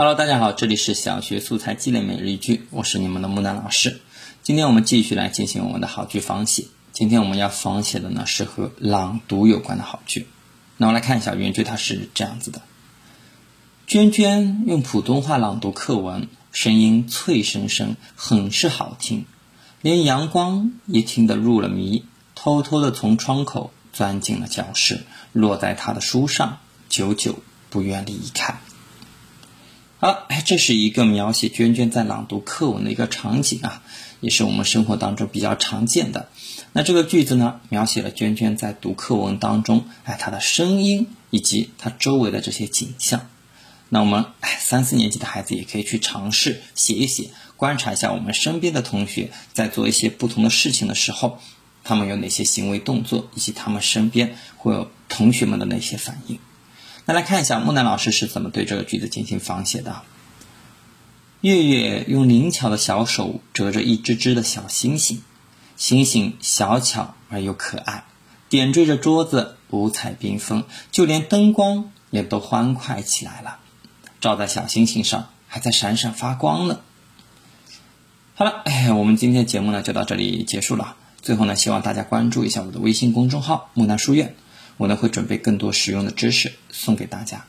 Hello，大家好，这里是小学素材积累每日一句，我是你们的木南老师。今天我们继续来进行我们的好句仿写。今天我们要仿写的呢是和朗读有关的好句。那我来看一下原句，它是这样子的：娟娟用普通话朗读课文，声音脆生生，很是好听，连阳光也听得入了迷，偷偷的从窗口钻进了教室，落在他的书上，久久不愿离开。好，哎，这是一个描写娟娟在朗读课文的一个场景啊，也是我们生活当中比较常见的。那这个句子呢，描写了娟娟在读课文当中，哎，她的声音以及她周围的这些景象。那我们哎，三四年级的孩子也可以去尝试写一写，观察一下我们身边的同学在做一些不同的事情的时候，他们有哪些行为动作，以及他们身边会有同学们的哪些反应。那来看一下木南老师是怎么对这个句子进行仿写的。月月用灵巧的小手折着一只只的小星星，星星小巧而又可爱，点缀着桌子，五彩缤纷，就连灯光也都欢快起来了，照在小星星上还在闪闪发光呢。好了，哎，我们今天的节目呢就到这里结束了。最后呢，希望大家关注一下我的微信公众号“木南书院”。我呢会准备更多实用的知识送给大家。